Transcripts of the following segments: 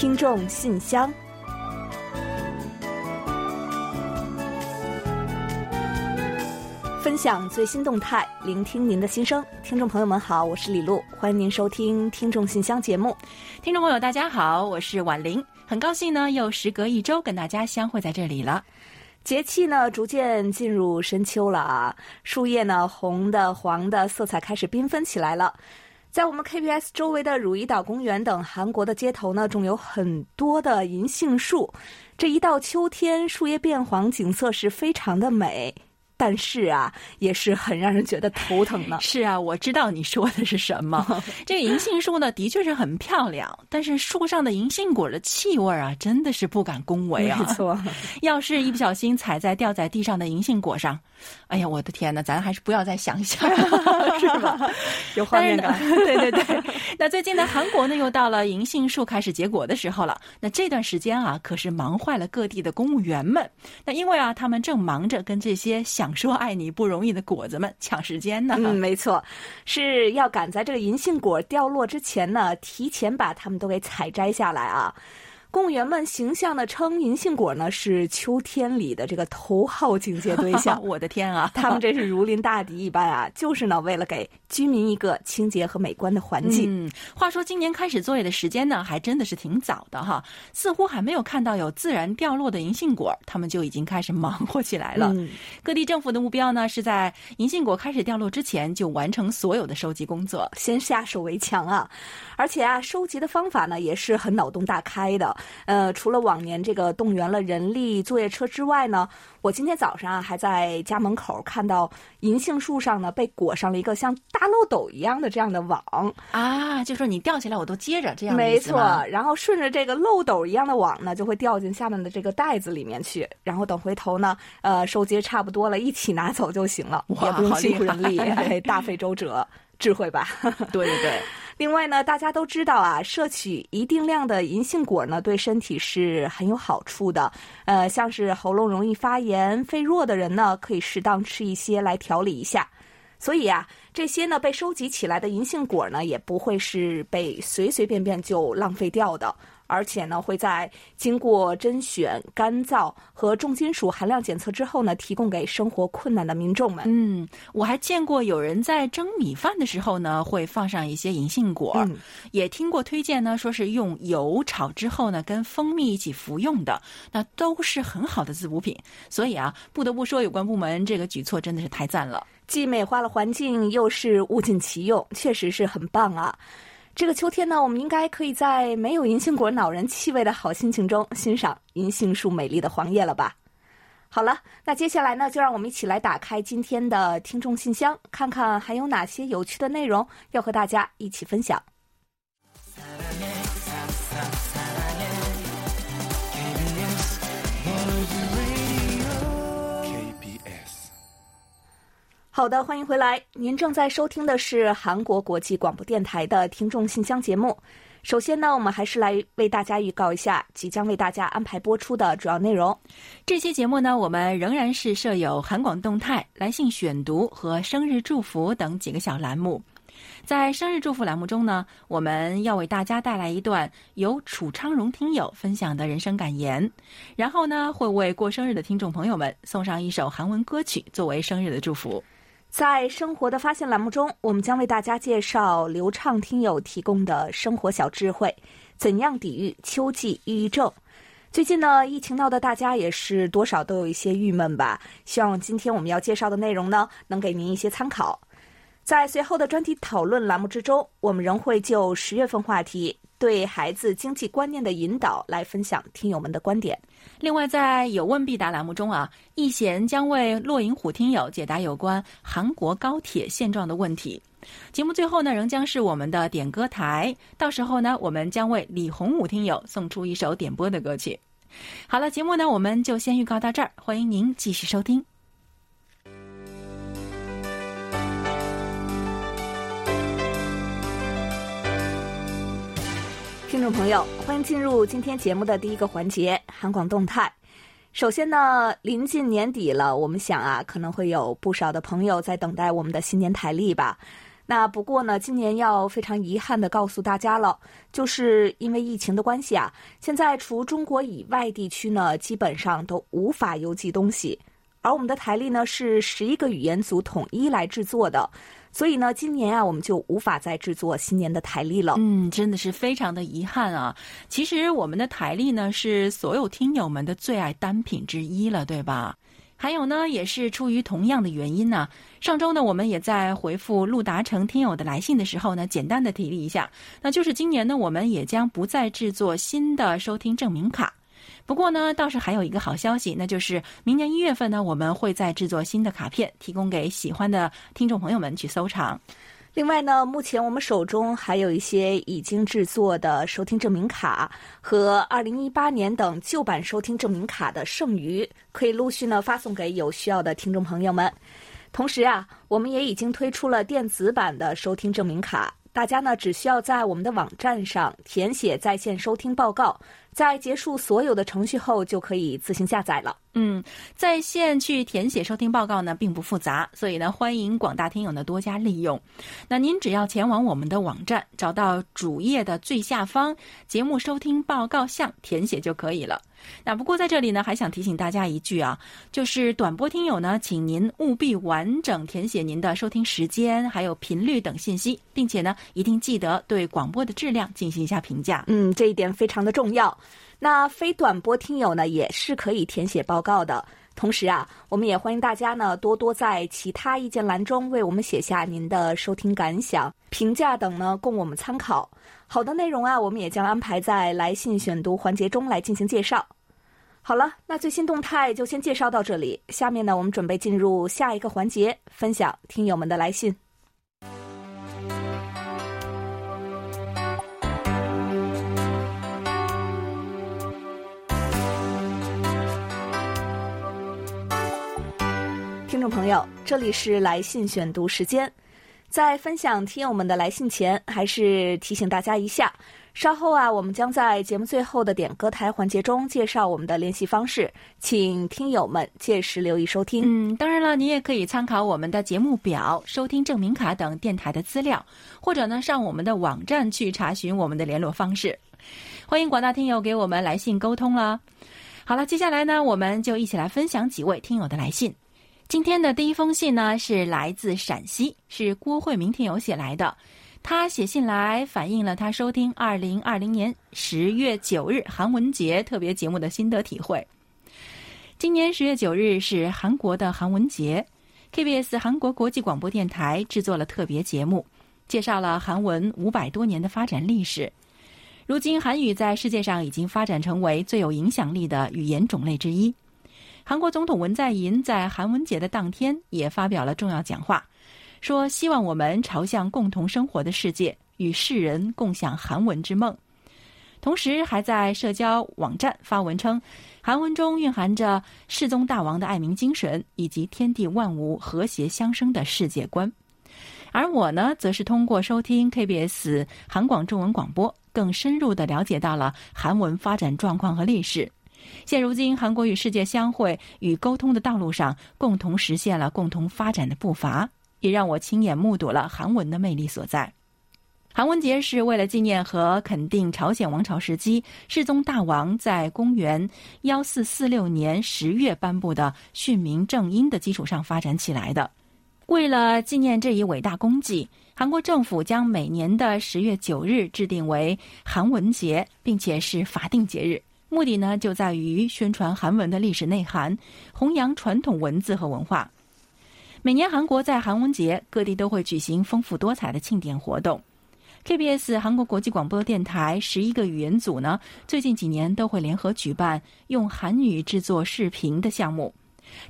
听众信箱，分享最新动态，聆听您的心声。听众朋友们好，我是李璐，欢迎您收听《听众信箱》节目。听众朋友大家好，我是婉玲，很高兴呢又时隔一周跟大家相会在这里了。节气呢逐渐进入深秋了啊，树叶呢红的、黄的，色彩开始缤纷起来了。在我们 KBS 周围的汝矣岛公园等韩国的街头呢，种有很多的银杏树。这一到秋天，树叶变黄，景色是非常的美。但是啊，也是很让人觉得头疼呢。是啊，我知道你说的是什么。这个银杏树呢，的确是很漂亮，但是树上的银杏果的气味啊，真的是不敢恭维啊。没错，要是一不小心踩在掉在地上的银杏果上，哎呀，我的天哪，咱还是不要再想想了，是吧？有画面感。对对对。那最近呢，韩国呢又到了银杏树开始结果的时候了。那这段时间啊，可是忙坏了各地的公务员们。那因为啊，他们正忙着跟这些想说爱你不容易的果子们抢时间呢。嗯，没错，是要赶在这个银杏果掉落之前呢，提前把它们都给采摘下来啊。公务员们形象的称银杏果呢是秋天里的这个头号警戒对象。我的天啊，他们这是如临大敌一般啊，就是呢为了给居民一个清洁和美观的环境。嗯，话说今年开始作业的时间呢，还真的是挺早的哈，似乎还没有看到有自然掉落的银杏果，他们就已经开始忙活起来了。嗯、各地政府的目标呢，是在银杏果开始掉落之前就完成所有的收集工作，先下手为强啊。而且啊，收集的方法呢也是很脑洞大开的。呃，除了往年这个动员了人力作业车之外呢，我今天早上啊还在家门口看到银杏树上呢被裹上了一个像大漏斗一样的这样的网啊，就说你掉下来我都接着这样。没错，然后顺着这个漏斗一样的网呢，就会掉进下面的这个袋子里面去，然后等回头呢，呃，收集差不多了，一起拿走就行了，也不用辛苦人力，大费 周折，智慧吧？对对对。另外呢，大家都知道啊，摄取一定量的银杏果呢，对身体是很有好处的。呃，像是喉咙容易发炎、肺弱的人呢，可以适当吃一些来调理一下。所以啊，这些呢被收集起来的银杏果呢，也不会是被随随便便就浪费掉的。而且呢，会在经过甄选、干燥和重金属含量检测之后呢，提供给生活困难的民众们。嗯，我还见过有人在蒸米饭的时候呢，会放上一些银杏果。嗯，也听过推荐呢，说是用油炒之后呢，跟蜂蜜一起服用的，那都是很好的滋补品。所以啊，不得不说，有关部门这个举措真的是太赞了，既美化了环境，又是物尽其用，确实是很棒啊。这个秋天呢，我们应该可以在没有银杏果恼人气味的好心情中，欣赏银杏树美丽的黄叶了吧？好了，那接下来呢，就让我们一起来打开今天的听众信箱，看看还有哪些有趣的内容要和大家一起分享。好的，欢迎回来。您正在收听的是韩国国际广播电台的听众信箱节目。首先呢，我们还是来为大家预告一下即将为大家安排播出的主要内容。这期节目呢，我们仍然是设有韩广动态、来信选读和生日祝福等几个小栏目。在生日祝福栏目中呢，我们要为大家带来一段由楚昌荣听友分享的人生感言，然后呢，会为过生日的听众朋友们送上一首韩文歌曲作为生日的祝福。在生活的发现栏目中，我们将为大家介绍流畅听友提供的生活小智慧，怎样抵御秋季抑郁症。最近呢，疫情闹得大家也是多少都有一些郁闷吧。希望今天我们要介绍的内容呢，能给您一些参考。在随后的专题讨论栏目之中，我们仍会就十月份话题对孩子经济观念的引导来分享听友们的观点。另外，在有问必答栏目中啊，易贤将为落银虎听友解答有关韩国高铁现状的问题。节目最后呢，仍将是我们的点歌台，到时候呢，我们将为李洪武听友送出一首点播的歌曲。好了，节目呢，我们就先预告到这儿，欢迎您继续收听。听众朋友，欢迎进入今天节目的第一个环节——韩广动态。首先呢，临近年底了，我们想啊，可能会有不少的朋友在等待我们的新年台历吧。那不过呢，今年要非常遗憾的告诉大家了，就是因为疫情的关系啊，现在除中国以外地区呢，基本上都无法邮寄东西。而我们的台历呢，是十一个语言组统一来制作的，所以呢，今年啊，我们就无法再制作新年的台历了。嗯，真的是非常的遗憾啊！其实我们的台历呢，是所有听友们的最爱单品之一了，对吧？还有呢，也是出于同样的原因呢。上周呢，我们也在回复陆达成听友的来信的时候呢，简单的提了一下，那就是今年呢，我们也将不再制作新的收听证明卡。不过呢，倒是还有一个好消息，那就是明年一月份呢，我们会再制作新的卡片，提供给喜欢的听众朋友们去收藏。另外呢，目前我们手中还有一些已经制作的收听证明卡和2018年等旧版收听证明卡的剩余，可以陆续呢发送给有需要的听众朋友们。同时啊，我们也已经推出了电子版的收听证明卡，大家呢只需要在我们的网站上填写在线收听报告。在结束所有的程序后，就可以自行下载了。嗯，在线去填写收听报告呢，并不复杂，所以呢，欢迎广大听友呢多加利用。那您只要前往我们的网站，找到主页的最下方节目收听报告项填写就可以了。那不过在这里呢，还想提醒大家一句啊，就是短波听友呢，请您务必完整填写您的收听时间、还有频率等信息，并且呢，一定记得对广播的质量进行一下评价。嗯，这一点非常的重要。那非短波听友呢，也是可以填写报告的。同时啊，我们也欢迎大家呢多多在其他意见栏中为我们写下您的收听感想、评价等呢，供我们参考。好的内容啊，我们也将安排在来信选读环节中来进行介绍。好了，那最新动态就先介绍到这里。下面呢，我们准备进入下一个环节，分享听友们的来信。听众朋友，这里是来信选读时间。在分享听友们的来信前，还是提醒大家一下，稍后啊，我们将在节目最后的点歌台环节中介绍我们的联系方式，请听友们届时留意收听。嗯，当然了，你也可以参考我们的节目表、收听证明卡等电台的资料，或者呢，上我们的网站去查询我们的联络方式。欢迎广大听友给我们来信沟通了。好了，接下来呢，我们就一起来分享几位听友的来信。今天的第一封信呢，是来自陕西，是郭慧明听友写来的。他写信来反映了他收听二零二零年十月九日韩文节特别节目的心得体会。今年十月九日是韩国的韩文节，KBS 韩国国际广播电台制作了特别节目，介绍了韩文五百多年的发展历史。如今，韩语在世界上已经发展成为最有影响力的语言种类之一。韩国总统文在寅在韩文节的当天也发表了重要讲话，说希望我们朝向共同生活的世界，与世人共享韩文之梦。同时，还在社交网站发文称，韩文中蕴含着世宗大王的爱民精神以及天地万物和谐相生的世界观。而我呢，则是通过收听 KBS 韩广中文广播，更深入的了解到了韩文发展状况和历史。现如今，韩国与世界相会与沟通的道路上，共同实现了共同发展的步伐，也让我亲眼目睹了韩文的魅力所在。韩文节是为了纪念和肯定朝鲜王朝时期世宗大王在公元幺四四六年十月颁布的训民正音的基础上发展起来的。为了纪念这一伟大功绩，韩国政府将每年的十月九日制定为韩文节，并且是法定节日。目的呢，就在于宣传韩文的历史内涵，弘扬传统文字和文化。每年韩国在韩文节，各地都会举行丰富多彩的庆典活动。KBS 韩国国际广播电台十一个语言组呢，最近几年都会联合举办用韩语制作视频的项目。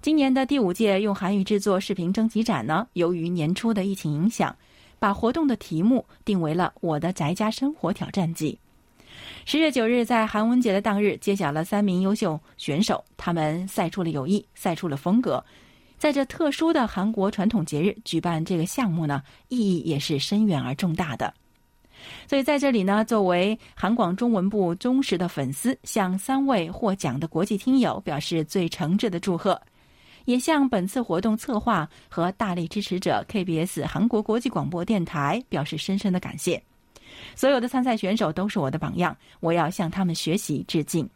今年的第五届用韩语制作视频征集展呢，由于年初的疫情影响，把活动的题目定为了“我的宅家生活挑战季”。十月九日，在韩文节的当日，揭晓了三名优秀选手，他们赛出了友谊，赛出了风格。在这特殊的韩国传统节日举办这个项目呢，意义也是深远而重大的。所以在这里呢，作为韩广中文部忠实的粉丝，向三位获奖的国际听友表示最诚挚的祝贺，也向本次活动策划和大力支持者 KBS 韩国国际广播电台表示深深的感谢。所有的参赛选手都是我的榜样，我要向他们学习致敬。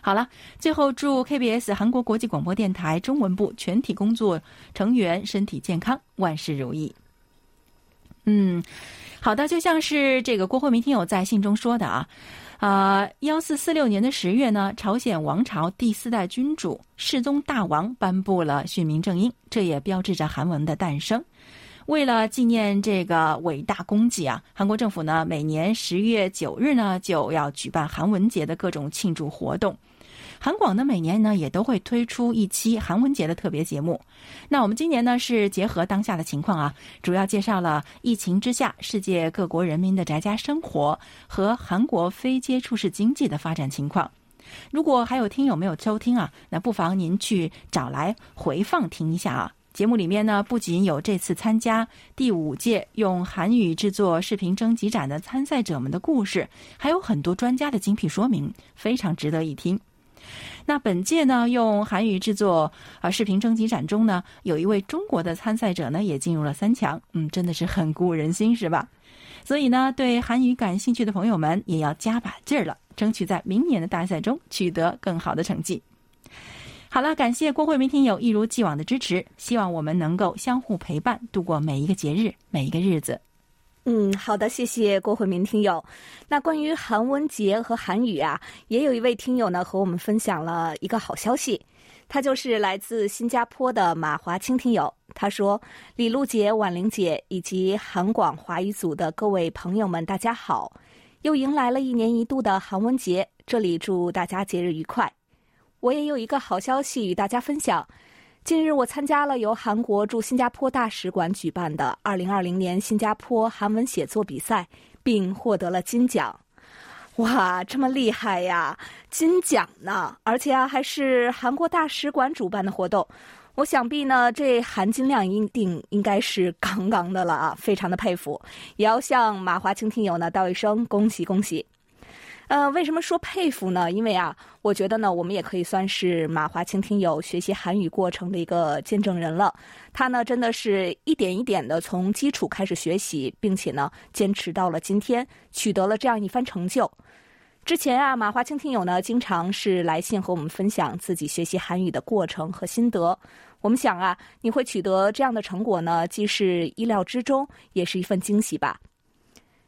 好了，最后祝 KBS 韩国国际广播电台中文部全体工作成员身体健康，万事如意。嗯，好的，就像是这个郭慧明听友在信中说的啊，啊，幺四四六年的十月呢，朝鲜王朝第四代君主世宗大王颁布了训民正音，这也标志着韩文的诞生。为了纪念这个伟大功绩啊，韩国政府呢每年十月九日呢就要举办韩文节的各种庆祝活动。韩广呢每年呢也都会推出一期韩文节的特别节目。那我们今年呢是结合当下的情况啊，主要介绍了疫情之下世界各国人民的宅家生活和韩国非接触式经济的发展情况。如果还有听友没有收听啊，那不妨您去找来回放听一下啊。节目里面呢，不仅有这次参加第五届用韩语制作视频征集展的参赛者们的故事，还有很多专家的精辟说明，非常值得一听。那本届呢，用韩语制作啊视频征集展中呢，有一位中国的参赛者呢，也进入了三强。嗯，真的是很鼓舞人心，是吧？所以呢，对韩语感兴趣的朋友们，也要加把劲儿了，争取在明年的大赛中取得更好的成绩。好了，感谢郭慧明听友一如既往的支持，希望我们能够相互陪伴，度过每一个节日，每一个日子。嗯，好的，谢谢郭慧明听友。那关于韩文节和韩语啊，也有一位听友呢和我们分享了一个好消息，他就是来自新加坡的马华清听友。他说：“李璐姐、婉玲姐以及韩广华语组的各位朋友们，大家好！又迎来了一年一度的韩文节，这里祝大家节日愉快。”我也有一个好消息与大家分享。近日，我参加了由韩国驻新加坡大使馆举办的2020年新加坡韩文写作比赛，并获得了金奖。哇，这么厉害呀！金奖呢，而且啊，还是韩国大使馆主办的活动。我想必呢，这含金量一定应该是杠杠的了啊！非常的佩服，也要向马华清听友呢道一声恭喜恭喜。呃，为什么说佩服呢？因为啊，我觉得呢，我们也可以算是马华清听友学习韩语过程的一个见证人了。他呢，真的是一点一点的从基础开始学习，并且呢，坚持到了今天，取得了这样一番成就。之前啊，马华清听友呢，经常是来信和我们分享自己学习韩语的过程和心得。我们想啊，你会取得这样的成果呢，既是意料之中，也是一份惊喜吧。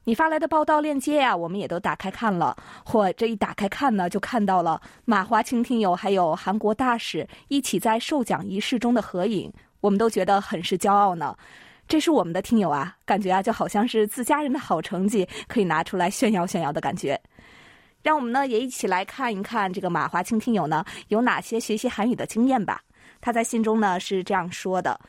你发来的报道链接呀，我们也都打开看了。嚯，这一打开看呢，就看到了马华清听友还有韩国大使一起在授奖仪式中的合影，我们都觉得很是骄傲呢。这是我们的听友啊，感觉啊就好像是自家人的好成绩可以拿出来炫耀炫耀的感觉。让我们呢也一起来看一看这个马华清听友呢有哪些学习韩语的经验吧。他在信中呢是这样说的。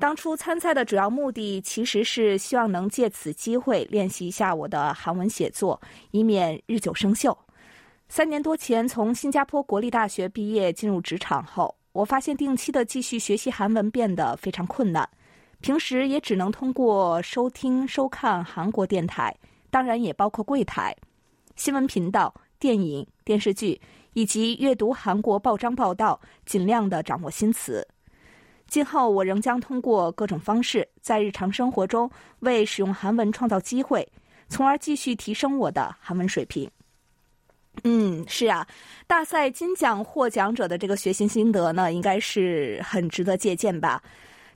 当初参赛的主要目的其实是希望能借此机会练习一下我的韩文写作，以免日久生锈。三年多前从新加坡国立大学毕业进入职场后，我发现定期的继续学习韩文变得非常困难。平时也只能通过收听、收看韩国电台，当然也包括柜台、新闻频道、电影、电视剧，以及阅读韩国报章报道，尽量的掌握新词。今后我仍将通过各种方式，在日常生活中为使用韩文创造机会，从而继续提升我的韩文水平。嗯，是啊，大赛金奖获奖者的这个学习心得呢，应该是很值得借鉴吧。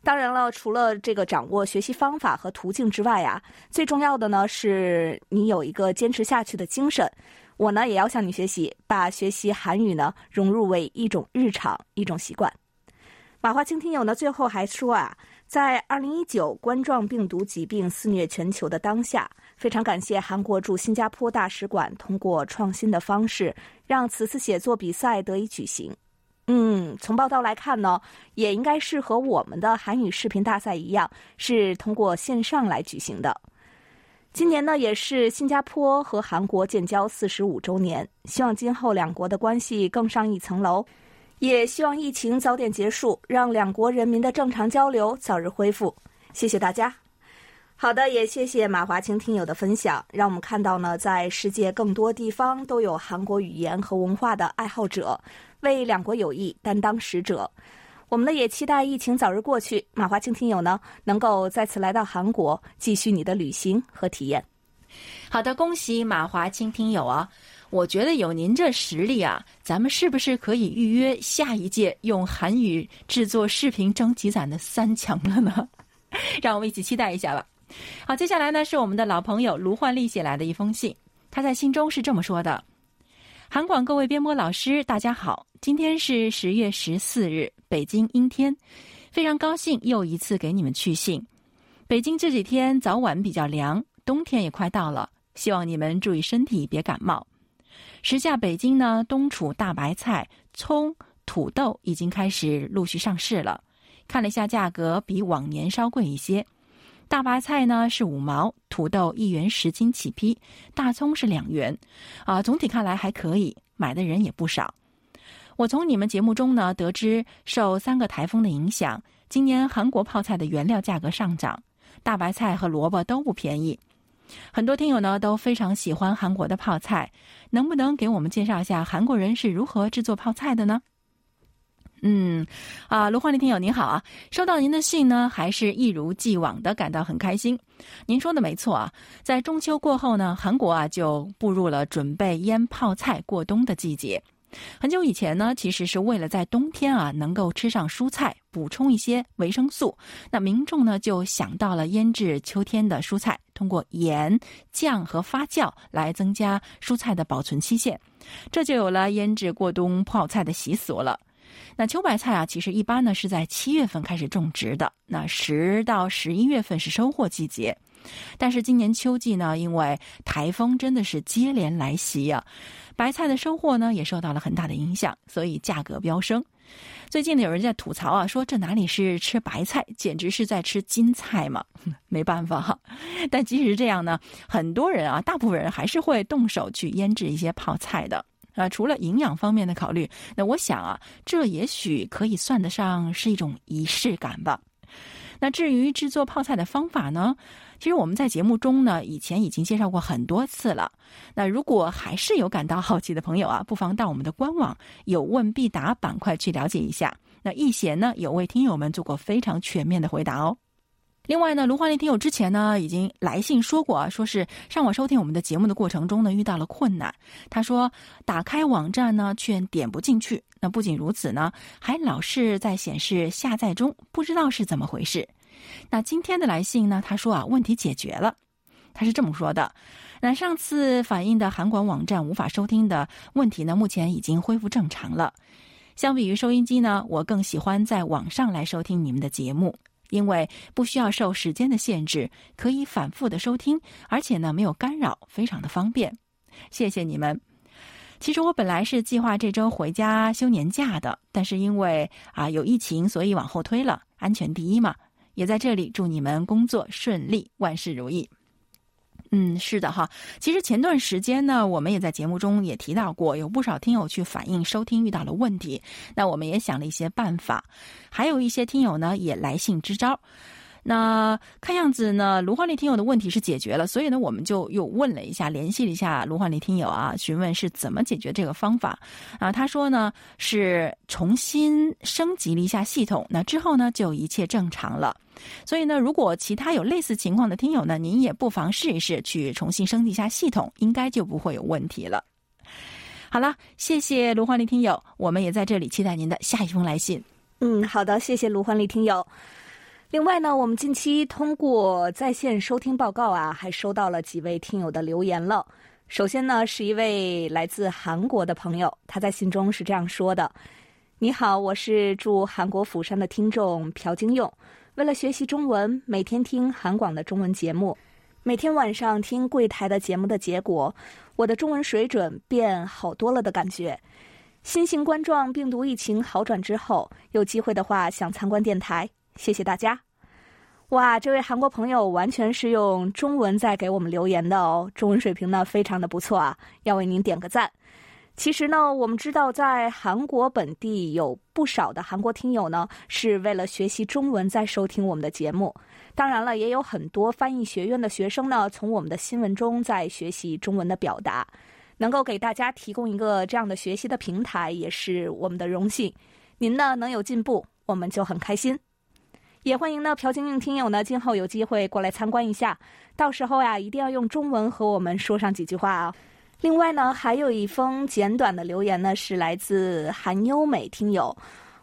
当然了，除了这个掌握学习方法和途径之外啊，最重要的呢是你有一个坚持下去的精神。我呢也要向你学习，把学习韩语呢融入为一种日常、一种习惯。马华清听友呢，最后还说啊，在二零一九冠状病毒疾病肆虐全球的当下，非常感谢韩国驻新加坡大使馆通过创新的方式，让此次写作比赛得以举行。嗯，从报道来看呢，也应该是和我们的韩语视频大赛一样，是通过线上来举行的。今年呢，也是新加坡和韩国建交四十五周年，希望今后两国的关系更上一层楼。也希望疫情早点结束，让两国人民的正常交流早日恢复。谢谢大家。好的，也谢谢马华清听友的分享，让我们看到呢，在世界更多地方都有韩国语言和文化的爱好者，为两国友谊担当使者。我们呢也期待疫情早日过去，马华清听友呢能够再次来到韩国，继续你的旅行和体验。好的，恭喜马华清听友啊！我觉得有您这实力啊，咱们是不是可以预约下一届用韩语制作视频征集展的三强了呢？让我们一起期待一下吧。好，接下来呢是我们的老朋友卢焕丽写来的一封信，他在信中是这么说的：“韩广各位编播老师，大家好，今天是十月十四日，北京阴天，非常高兴又一次给你们去信。北京这几天早晚比较凉，冬天也快到了，希望你们注意身体，别感冒。时下北京呢，冬储大白菜、葱、土豆已经开始陆续上市了，看了一下价格，比往年稍贵一些。”大白菜呢是五毛，土豆一元十斤起批，大葱是两元，啊，总体看来还可以，买的人也不少。我从你们节目中呢得知，受三个台风的影响，今年韩国泡菜的原料价格上涨，大白菜和萝卜都不便宜。很多听友呢都非常喜欢韩国的泡菜，能不能给我们介绍一下韩国人是如何制作泡菜的呢？嗯，啊，卢焕丽听友您好啊，收到您的信呢，还是一如既往的感到很开心。您说的没错啊，在中秋过后呢，韩国啊就步入了准备腌泡菜过冬的季节。很久以前呢，其实是为了在冬天啊能够吃上蔬菜，补充一些维生素，那民众呢就想到了腌制秋天的蔬菜，通过盐、酱和发酵来增加蔬菜的保存期限，这就有了腌制过冬泡菜的习俗了。那秋白菜啊，其实一般呢是在七月份开始种植的，那十到十一月份是收获季节。但是今年秋季呢，因为台风真的是接连来袭呀，白菜的收获呢也受到了很大的影响，所以价格飙升。最近呢，有人在吐槽啊，说这哪里是吃白菜，简直是在吃金菜嘛。没办法哈，但即使这样呢，很多人啊，大部分人还是会动手去腌制一些泡菜的。啊，除了营养方面的考虑，那我想啊，这也许可以算得上是一种仪式感吧。那至于制作泡菜的方法呢，其实我们在节目中呢以前已经介绍过很多次了。那如果还是有感到好奇的朋友啊，不妨到我们的官网“有问必答”板块去了解一下。那易贤呢有为听友们做过非常全面的回答哦。另外呢，卢焕丽听友之前呢已经来信说过啊，说是上网收听我们的节目的过程中呢遇到了困难。他说打开网站呢却点不进去。那不仅如此呢，还老是在显示下载中，不知道是怎么回事。那今天的来信呢，他说啊问题解决了。他是这么说的：那上次反映的韩国网站无法收听的问题呢，目前已经恢复正常了。相比于收音机呢，我更喜欢在网上来收听你们的节目。因为不需要受时间的限制，可以反复的收听，而且呢没有干扰，非常的方便。谢谢你们。其实我本来是计划这周回家休年假的，但是因为啊有疫情，所以往后推了。安全第一嘛，也在这里祝你们工作顺利，万事如意。嗯，是的哈。其实前段时间呢，我们也在节目中也提到过，有不少听友去反映收听遇到了问题。那我们也想了一些办法，还有一些听友呢也来信支招。那看样子呢，卢焕丽听友的问题是解决了，所以呢，我们就又问了一下，联系了一下卢焕丽听友啊，询问是怎么解决这个方法啊。他说呢，是重新升级了一下系统，那之后呢，就一切正常了。所以呢，如果其他有类似情况的听友呢，您也不妨试一试去重新升级一下系统，应该就不会有问题了。好了，谢谢卢焕丽听友，我们也在这里期待您的下一封来信。嗯，好的，谢谢卢焕丽听友。另外呢，我们近期通过在线收听报告啊，还收到了几位听友的留言了。首先呢，是一位来自韩国的朋友，他在信中是这样说的：“你好，我是驻韩国釜山的听众朴京勇。为了学习中文，每天听韩广的中文节目，每天晚上听柜台的节目的结果，我的中文水准变好多了的感觉。新型冠状病毒疫情好转之后，有机会的话想参观电台。”谢谢大家！哇，这位韩国朋友完全是用中文在给我们留言的哦，中文水平呢非常的不错啊，要为您点个赞。其实呢，我们知道在韩国本地有不少的韩国听友呢，是为了学习中文在收听我们的节目。当然了，也有很多翻译学院的学生呢，从我们的新闻中在学习中文的表达。能够给大家提供一个这样的学习的平台，也是我们的荣幸。您呢能有进步，我们就很开心。也欢迎呢朴晶晶听友呢今后有机会过来参观一下，到时候呀一定要用中文和我们说上几句话啊。另外呢，还有一封简短的留言呢，是来自韩优美听友。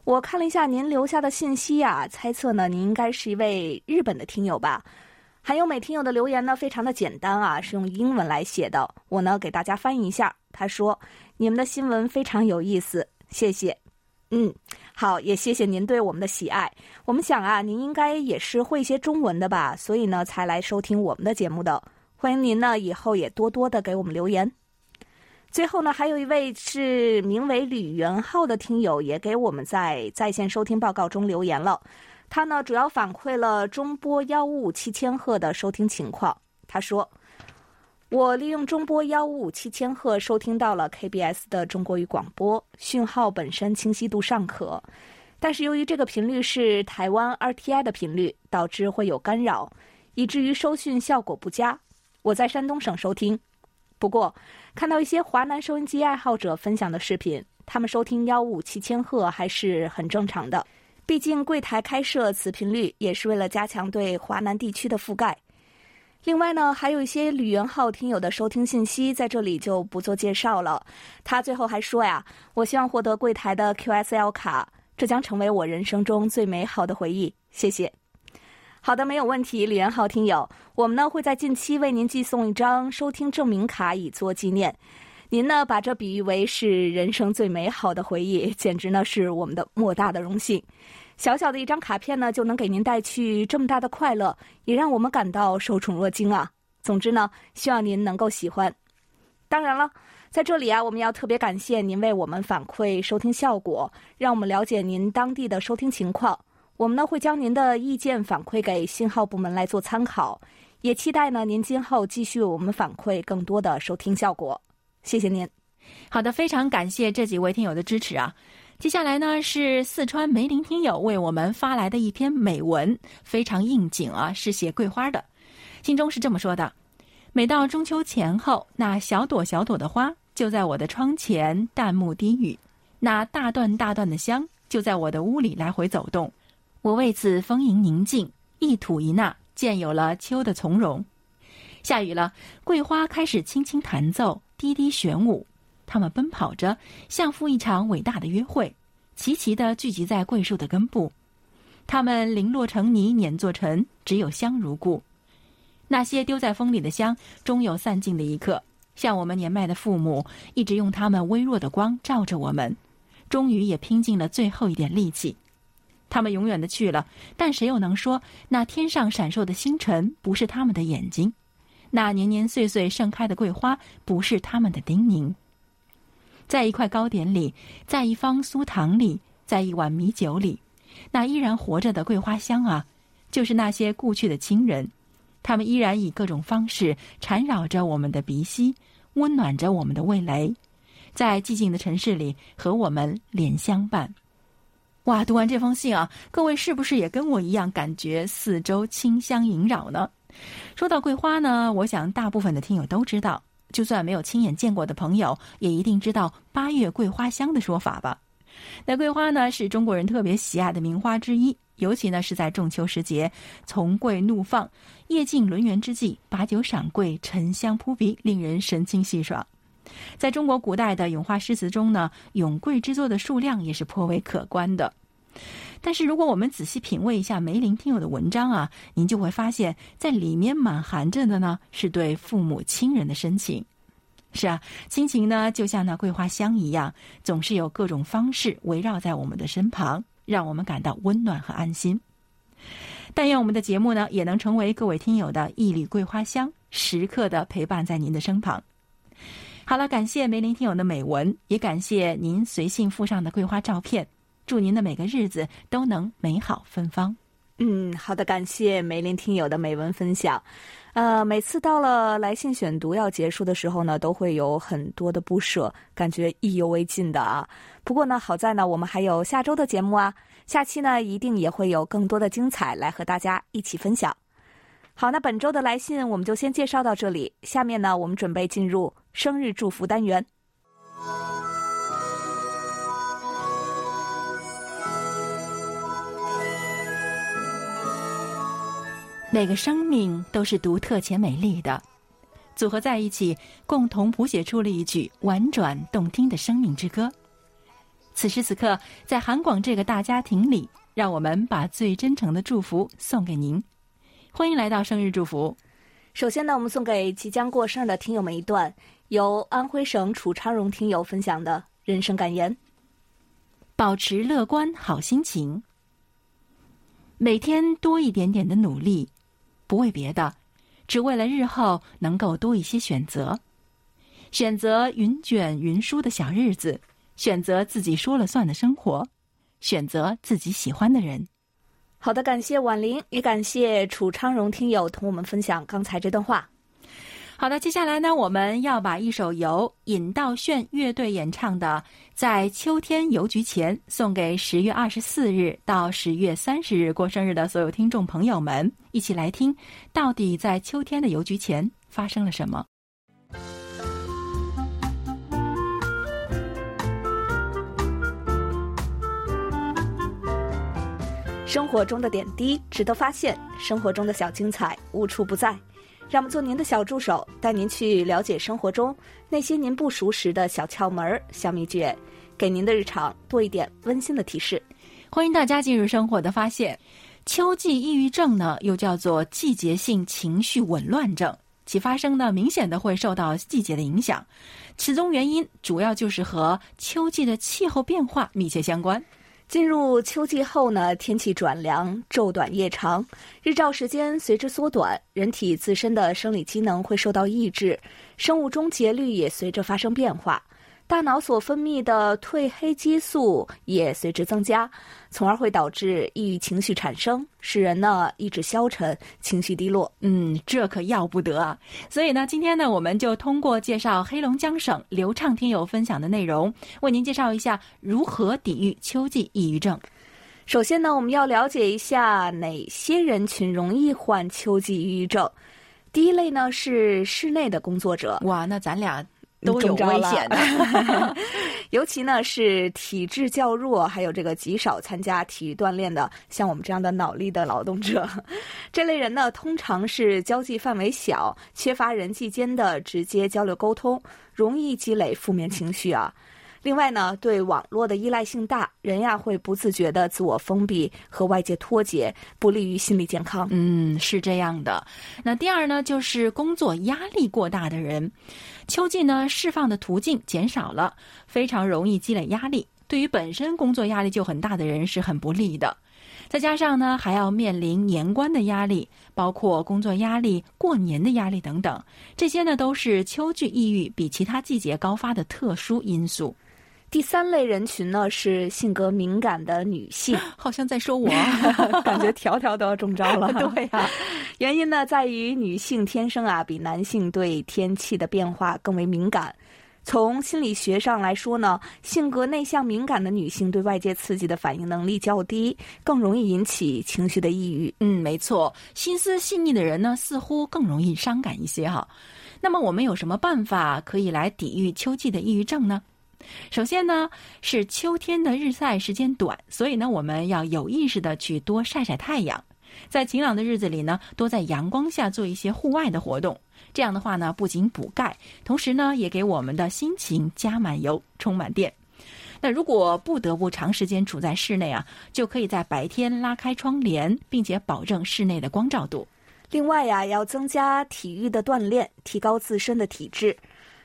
我看了一下您留下的信息啊，猜测呢，您应该是一位日本的听友吧？韩优美听友的留言呢，非常的简单啊，是用英文来写的。我呢，给大家翻译一下。他说：“你们的新闻非常有意思，谢谢。”嗯，好，也谢谢您对我们的喜爱。我们想啊，您应该也是会一些中文的吧，所以呢，才来收听我们的节目的。欢迎您呢，以后也多多的给我们留言。最后呢，还有一位是名为李元浩的听友，也给我们在在线收听报告中留言了。他呢，主要反馈了中波幺五五七千赫的收听情况。他说：“我利用中波幺五五七千赫收听到了 KBS 的中国语广播，讯号本身清晰度尚可，但是由于这个频率是台湾 RTI 的频率，导致会有干扰，以至于收讯效果不佳。我在山东省收听。”不过，看到一些华南收音机爱好者分享的视频，他们收听幺五七千赫还是很正常的。毕竟柜台开设此频率也是为了加强对华南地区的覆盖。另外呢，还有一些吕元浩听友的收听信息，在这里就不做介绍了。他最后还说呀：“我希望获得柜台的 QSL 卡，这将成为我人生中最美好的回忆。”谢谢。好的，没有问题，李元浩听友，我们呢会在近期为您寄送一张收听证明卡以作纪念。您呢把这比喻为是人生最美好的回忆，简直呢是我们的莫大的荣幸。小小的一张卡片呢就能给您带去这么大的快乐，也让我们感到受宠若惊啊。总之呢，希望您能够喜欢。当然了，在这里啊，我们要特别感谢您为我们反馈收听效果，让我们了解您当地的收听情况。我们呢会将您的意见反馈给信号部门来做参考，也期待呢您今后继续为我们反馈更多的收听效果。谢谢您。好的，非常感谢这几位听友的支持啊。接下来呢是四川梅林听友为我们发来的一篇美文，非常应景啊，是写桂花的。信中是这么说的：每到中秋前后，那小朵小朵的花就在我的窗前淡幕低语，那大段大段的香就在我的屋里来回走动。我为此丰盈宁静，一吐一纳，渐有了秋的从容。下雨了，桂花开始轻轻弹奏，低低旋舞。他们奔跑着，像赴一场伟大的约会，齐齐地聚集在桂树的根部。他们零落成泥，碾作尘，只有香如故。那些丢在风里的香，终有散尽的一刻。像我们年迈的父母，一直用他们微弱的光照着我们，终于也拼尽了最后一点力气。他们永远的去了，但谁又能说那天上闪烁的星辰不是他们的眼睛？那年年岁岁盛开的桂花不是他们的叮咛？在一块糕点里，在一方酥糖里，在一碗米酒里，那依然活着的桂花香啊，就是那些故去的亲人，他们依然以各种方式缠绕着我们的鼻息，温暖着我们的味蕾，在寂静的城市里和我们脸相伴。哇，读完这封信啊，各位是不是也跟我一样感觉四周清香萦绕呢？说到桂花呢，我想大部分的听友都知道，就算没有亲眼见过的朋友，也一定知道“八月桂花香”的说法吧？那桂花呢，是中国人特别喜爱的名花之一，尤其呢是在仲秋时节，丛桂怒放，夜静轮圆之际，把酒赏桂，沉香扑鼻，令人神清气爽。在中国古代的咏花诗词中呢，咏桂之作的数量也是颇为可观的。但是，如果我们仔细品味一下梅林听友的文章啊，您就会发现，在里面满含着的呢，是对父母亲人的深情。是啊，亲情呢，就像那桂花香一样，总是有各种方式围绕在我们的身旁，让我们感到温暖和安心。但愿我们的节目呢，也能成为各位听友的一缕桂花香，时刻的陪伴在您的身旁。好了，感谢梅林听友的美文，也感谢您随信附上的桂花照片。祝您的每个日子都能美好芬芳。嗯，好的，感谢梅林听友的美文分享。呃，每次到了来信选读要结束的时候呢，都会有很多的不舍，感觉意犹未尽的啊。不过呢，好在呢，我们还有下周的节目啊，下期呢一定也会有更多的精彩来和大家一起分享。好，那本周的来信我们就先介绍到这里。下面呢，我们准备进入生日祝福单元。每个生命都是独特且美丽的，组合在一起，共同谱写出了一曲婉转动听的生命之歌。此时此刻，在韩广这个大家庭里，让我们把最真诚的祝福送给您。欢迎来到生日祝福。首先呢，我们送给即将过生日的听友们一段由安徽省楚昌荣听友分享的人生感言：保持乐观好心情，每天多一点点的努力。不为别的，只为了日后能够多一些选择，选择云卷云舒的小日子，选择自己说了算的生活，选择自己喜欢的人。好的，感谢婉玲，也感谢楚昌荣听友同我们分享刚才这段话。好的，接下来呢，我们要把一首由尹道炫乐队演唱的《在秋天邮局前》送给十月二十四日到十月三十日过生日的所有听众朋友们，一起来听，到底在秋天的邮局前发生了什么？生活中的点滴值得发现，生活中的小精彩无处不在。让我们做您的小助手，带您去了解生活中那些您不熟识的小窍门、小秘诀，给您的日常多一点温馨的提示。欢迎大家进入生活的发现。秋季抑郁症呢，又叫做季节性情绪紊乱症，其发生呢明显的会受到季节的影响，其中原因主要就是和秋季的气候变化密切相关。进入秋季后呢，天气转凉，昼短夜长，日照时间随之缩短，人体自身的生理机能会受到抑制，生物钟节律也随着发生变化。大脑所分泌的褪黑激素也随之增加，从而会导致抑郁情绪产生，使人呢意志消沉、情绪低落。嗯，这可要不得啊！所以呢，今天呢，我们就通过介绍黑龙江省刘畅听友分享的内容，为您介绍一下如何抵御秋季抑郁症。首先呢，我们要了解一下哪些人群容易患秋季抑郁症。第一类呢是室内的工作者。哇，那咱俩。都有危险的 尤其呢是体质较弱，还有这个极少参加体育锻炼的，像我们这样的脑力的劳动者，这类人呢通常是交际范围小，缺乏人际间的直接交流沟通，容易积累负面情绪啊。另外呢，对网络的依赖性大，人呀会不自觉的自我封闭和外界脱节，不利于心理健康。嗯，是这样的。那第二呢，就是工作压力过大的人，秋季呢释放的途径减少了，非常容易积累压力。对于本身工作压力就很大的人是很不利的。再加上呢，还要面临年关的压力，包括工作压力、过年的压力等等，这些呢都是秋季抑郁比其他季节高发的特殊因素。第三类人群呢是性格敏感的女性，好像在说我，感觉条条都要中招了。对呀，原因呢在于女性天生啊比男性对天气的变化更为敏感。从心理学上来说呢，性格内向敏感的女性对外界刺激的反应能力较低，更容易引起情绪的抑郁。嗯，没错，心思细腻的人呢似乎更容易伤感一些哈。那么我们有什么办法可以来抵御秋季的抑郁症呢？首先呢，是秋天的日晒时间短，所以呢，我们要有意识的去多晒晒太阳，在晴朗的日子里呢，多在阳光下做一些户外的活动。这样的话呢，不仅补钙，同时呢，也给我们的心情加满油、充满电。那如果不得不长时间处在室内啊，就可以在白天拉开窗帘，并且保证室内的光照度。另外呀，要增加体育的锻炼，提高自身的体质。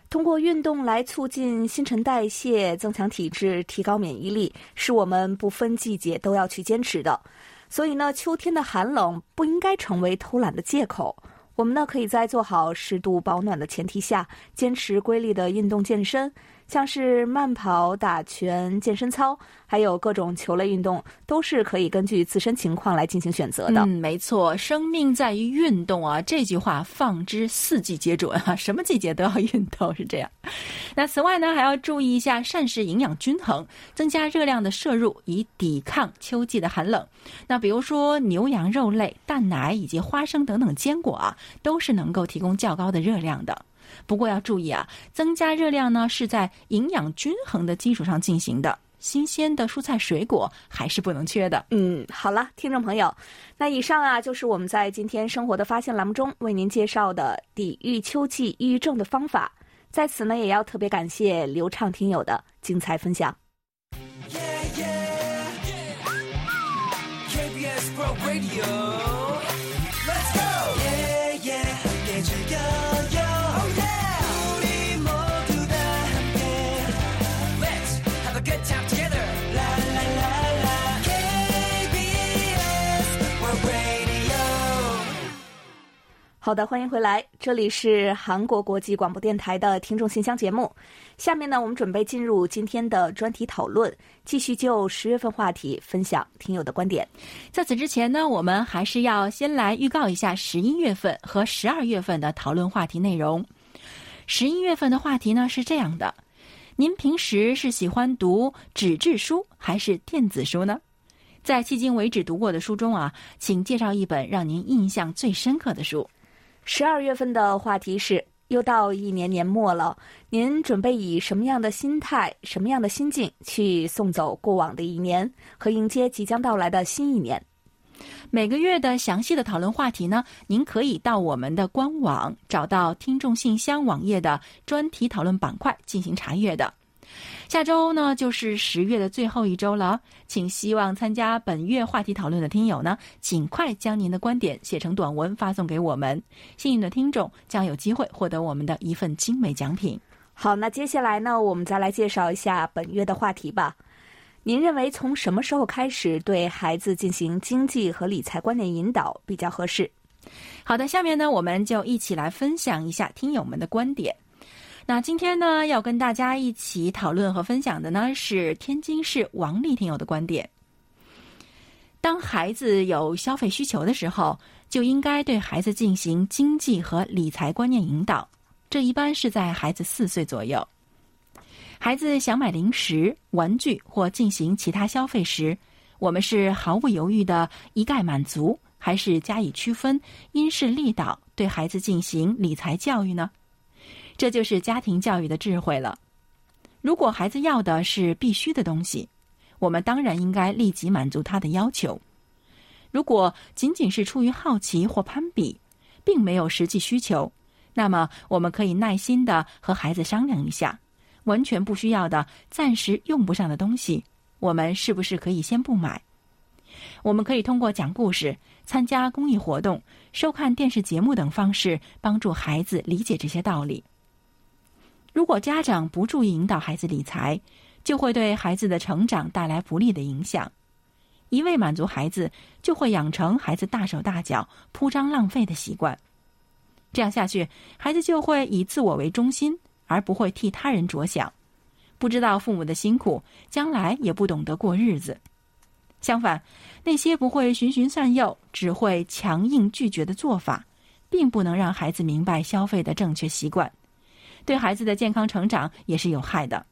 通过运动来促进新陈代谢、增强体质、提高免疫力，是我们不分季节都要去坚持的。所以呢，秋天的寒冷不应该成为偷懒的借口。我们呢，可以在做好适度保暖的前提下，坚持规律的运动健身。像是慢跑、打拳、健身操，还有各种球类运动，都是可以根据自身情况来进行选择的。嗯，没错，生命在于运动啊，这句话放之四季皆准啊，什么季节都要运动是这样。那此外呢，还要注意一下膳食营养均衡，增加热量的摄入，以抵抗秋季的寒冷。那比如说牛羊肉类、蛋奶以及花生等等坚果啊，都是能够提供较高的热量的。不过要注意啊，增加热量呢是在营养均衡的基础上进行的，新鲜的蔬菜水果还是不能缺的。嗯，好了，听众朋友，那以上啊就是我们在今天生活的发现栏目中为您介绍的抵御秋季抑郁症的方法。在此呢，也要特别感谢刘畅听友的精彩分享。KBS World Radio. Let's go. 好的，欢迎回来，这里是韩国国际广播电台的听众信箱节目。下面呢，我们准备进入今天的专题讨论，继续就十月份话题分享听友的观点。在此之前呢，我们还是要先来预告一下十一月份和十二月份的讨论话题内容。十一月份的话题呢是这样的：您平时是喜欢读纸质书还是电子书呢？在迄今为止读过的书中啊，请介绍一本让您印象最深刻的书。十二月份的话题是：又到一年年末了，您准备以什么样的心态、什么样的心境去送走过往的一年，和迎接即将到来的新一年？每个月的详细的讨论话题呢，您可以到我们的官网找到听众信箱网页的专题讨论板块进行查阅的。下周呢就是十月的最后一周了，请希望参加本月话题讨论的听友呢，尽快将您的观点写成短文发送给我们，幸运的听众将有机会获得我们的一份精美奖品。好，那接下来呢，我们再来介绍一下本月的话题吧。您认为从什么时候开始对孩子进行经济和理财观念引导比较合适？好的，下面呢，我们就一起来分享一下听友们的观点。那今天呢，要跟大家一起讨论和分享的呢是天津市王丽听友的观点。当孩子有消费需求的时候，就应该对孩子进行经济和理财观念引导。这一般是在孩子四岁左右。孩子想买零食、玩具或进行其他消费时，我们是毫不犹豫的一概满足，还是加以区分，因势利导对孩子进行理财教育呢？这就是家庭教育的智慧了。如果孩子要的是必须的东西，我们当然应该立即满足他的要求。如果仅仅是出于好奇或攀比，并没有实际需求，那么我们可以耐心的和孩子商量一下，完全不需要的、暂时用不上的东西，我们是不是可以先不买？我们可以通过讲故事、参加公益活动、收看电视节目等方式，帮助孩子理解这些道理。如果家长不注意引导孩子理财，就会对孩子的成长带来不利的影响。一味满足孩子，就会养成孩子大手大脚、铺张浪费的习惯。这样下去，孩子就会以自我为中心，而不会替他人着想，不知道父母的辛苦，将来也不懂得过日子。相反，那些不会循循善诱、只会强硬拒绝的做法，并不能让孩子明白消费的正确习惯。对孩子的健康成长也是有害的。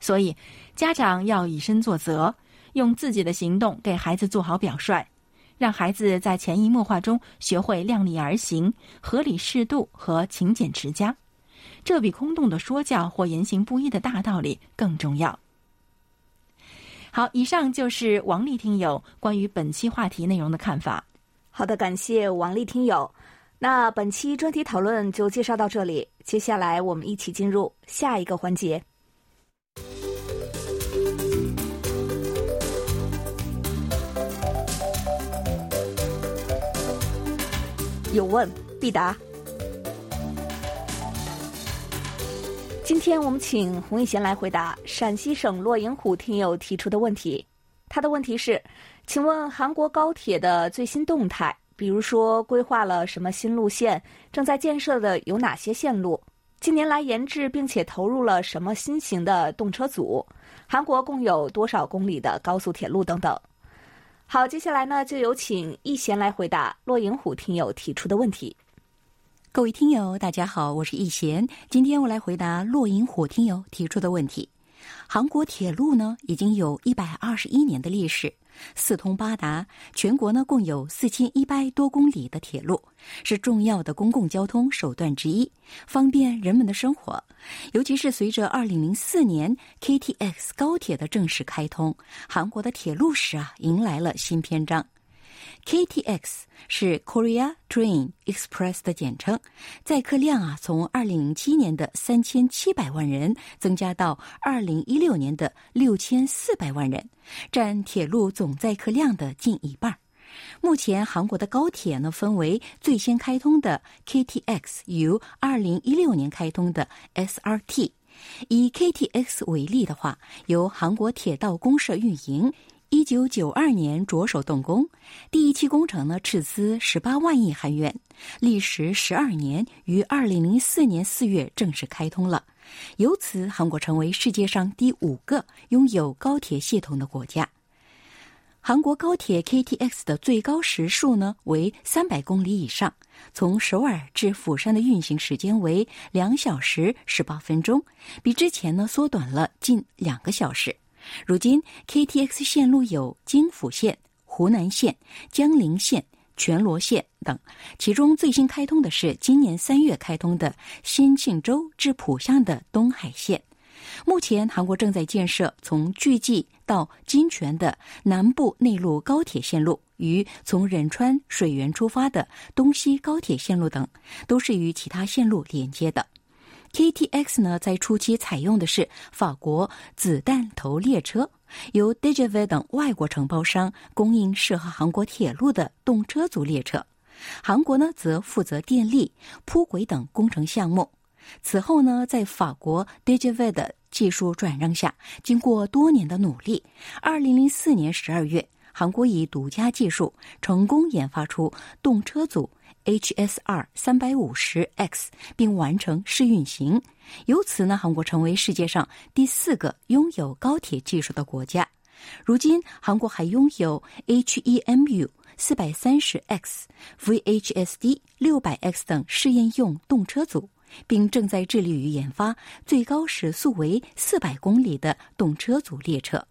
所以，家长要以身作则，用自己的行动给孩子做好表率，让孩子在潜移默化中学会量力而行、合理适度和勤俭持家。这比空洞的说教或言行不一的大道理更重要。好，以上就是王丽听友关于本期话题内容的看法。好的，感谢王丽听友。那本期专题讨论就介绍到这里，接下来我们一起进入下一个环节。有问必答。今天我们请洪一贤来回答陕西省洛阳虎听友提出的问题。他的问题是：请问韩国高铁的最新动态？比如说，规划了什么新路线？正在建设的有哪些线路？近年来研制并且投入了什么新型的动车组？韩国共有多少公里的高速铁路等等？好，接下来呢，就有请易贤来回答骆银虎听友提出的问题。各位听友，大家好，我是易贤。今天我来回答骆银虎听友提出的问题。韩国铁路呢，已经有一百二十一年的历史，四通八达。全国呢共有四千一百多公里的铁路，是重要的公共交通手段之一，方便人们的生活。尤其是随着二零零四年 KTX 高铁的正式开通，韩国的铁路史啊迎来了新篇章。KTX 是 Korea Train Express 的简称，载客量啊从2007年的3700万人增加到2016年的6400万人，占铁路总载客量的近一半。目前韩国的高铁呢分为最先开通的 KTX 与2016年开通的 SRT。以 KTX 为例的话，由韩国铁道公社运营。一九九二年着手动工，第一期工程呢斥资十八万亿韩元，历时十二年，于二零零四年四月正式开通了。由此，韩国成为世界上第五个拥有高铁系统的国家。韩国高铁 KTX 的最高时速呢为三百公里以上，从首尔至釜山的运行时间为两小时十八分钟，比之前呢缩短了近两个小时。如今，KTX 线路有京釜线、湖南线、江陵线、全罗线等，其中最新开通的是今年三月开通的新庆州至浦项的东海线。目前，韩国正在建设从巨济到金泉的南部内陆高铁线路，与从仁川水源出发的东西高铁线路等，都是与其他线路连接的。KTX 呢，在初期采用的是法国子弹头列车，由 DigiV 等外国承包商供应适合韩国铁路的动车组列车。韩国呢，则负责电力、铺轨等工程项目。此后呢，在法国 DigiV 的技术转让下，经过多年的努力，二零零四年十二月，韩国以独家技术成功研发出动车组。HSR 三百五十 X，并完成试运行，由此呢，韩国成为世界上第四个拥有高铁技术的国家。如今，韩国还拥有 HEMU 四百三十 X、VHSD 六百 X 等试验用动车组，并正在致力于研发最高时速为四百公里的动车组列车。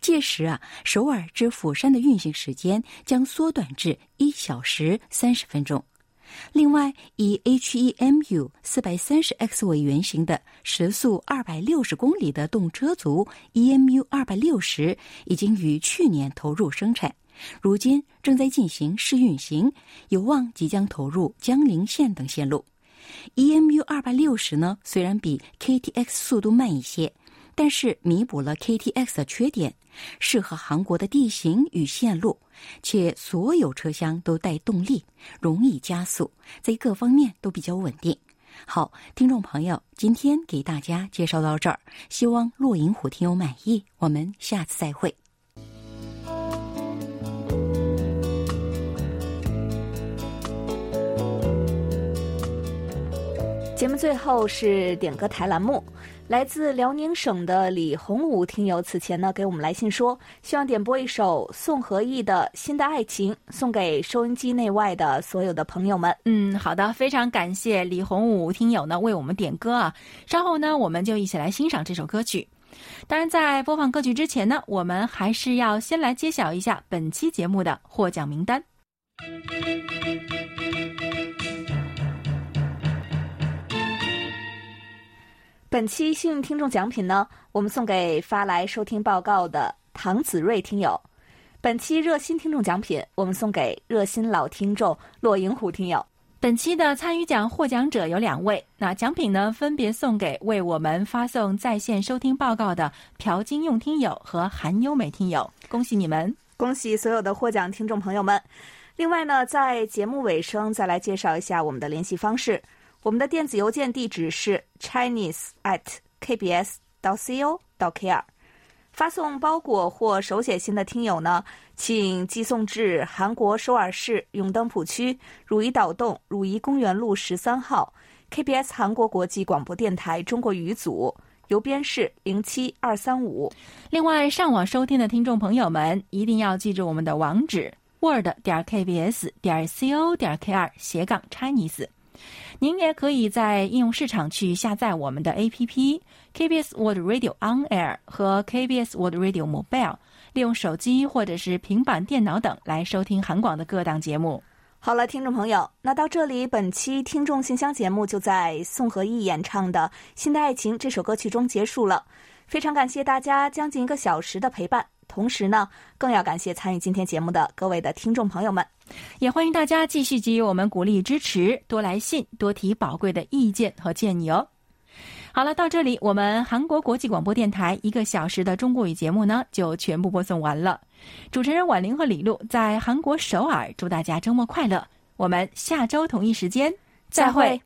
届时啊，首尔至釜山的运行时间将缩短至一小时三十分钟。另外，以 HEMU 四百三十 X 为原型的时速二百六十公里的动车组 EMU 二百六十已经于去年投入生产，如今正在进行试运行，有望即将投入江陵线等线路。EMU 二百六十呢，虽然比 KTX 速度慢一些。但是弥补了 KTX 的缺点，适合韩国的地形与线路，且所有车厢都带动力，容易加速，在各方面都比较稳定。好，听众朋友，今天给大家介绍到这儿，希望落银虎听友满意。我们下次再会。节目最后是点歌台栏目。来自辽宁省的李洪武听友此前呢给我们来信说，希望点播一首宋和义的《新的爱情》，送给收音机内外的所有的朋友们。嗯，好的，非常感谢李洪武听友呢为我们点歌啊。稍后呢，我们就一起来欣赏这首歌曲。当然，在播放歌曲之前呢，我们还是要先来揭晓一下本期节目的获奖名单。本期幸运听众奖品呢，我们送给发来收听报告的唐子睿听友。本期热心听众奖品，我们送给热心老听众骆银虎听友。本期的参与奖获奖者有两位，那奖品呢分别送给为我们发送在线收听报告的朴金用听友和韩优美听友，恭喜你们！恭喜所有的获奖听众朋友们。另外呢，在节目尾声再来介绍一下我们的联系方式。我们的电子邮件地址是 chinese at kbs 到 co 到 kr，发送包裹或手写信的听友呢，请寄送至韩国首尔市永登浦区汝矣岛洞汝矣公园路十三号 KBS 韩国国际广播电台中国语组，邮编是零七二三五。另外，上网收听的听众朋友们一定要记住我们的网址：word 点 kbs 点 co 点 kr 斜杠 chinese。您也可以在应用市场去下载我们的 APP KBS World Radio On Air 和 KBS World Radio Mobile，利用手机或者是平板电脑等来收听韩广的各档节目。好了，听众朋友，那到这里，本期听众信箱节目就在宋和义演唱的《新的爱情》这首歌曲中结束了。非常感谢大家将近一个小时的陪伴，同时呢，更要感谢参与今天节目的各位的听众朋友们。也欢迎大家继续给予我们鼓励支持，多来信，多提宝贵的意见和建议哦。好了，到这里，我们韩国国际广播电台一个小时的中国语节目呢，就全部播送完了。主持人婉玲和李璐在韩国首尔，祝大家周末快乐。我们下周同一时间再会。